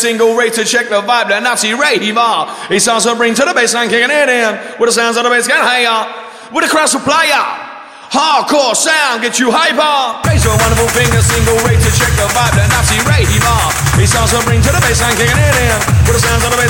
single rate to check the vibe, That Nazi rave. Ah. He starts to bring to the baseline, kicking it in. With the sounds of the bass, get higher. Ah. With the crowd supplier. Hardcore sound, get you hyper. Ah. Raise your wonderful finger, single rate to check the vibe, That Nazi rave. He starts to bring to the baseline, kicking it in. With the sounds of the bass,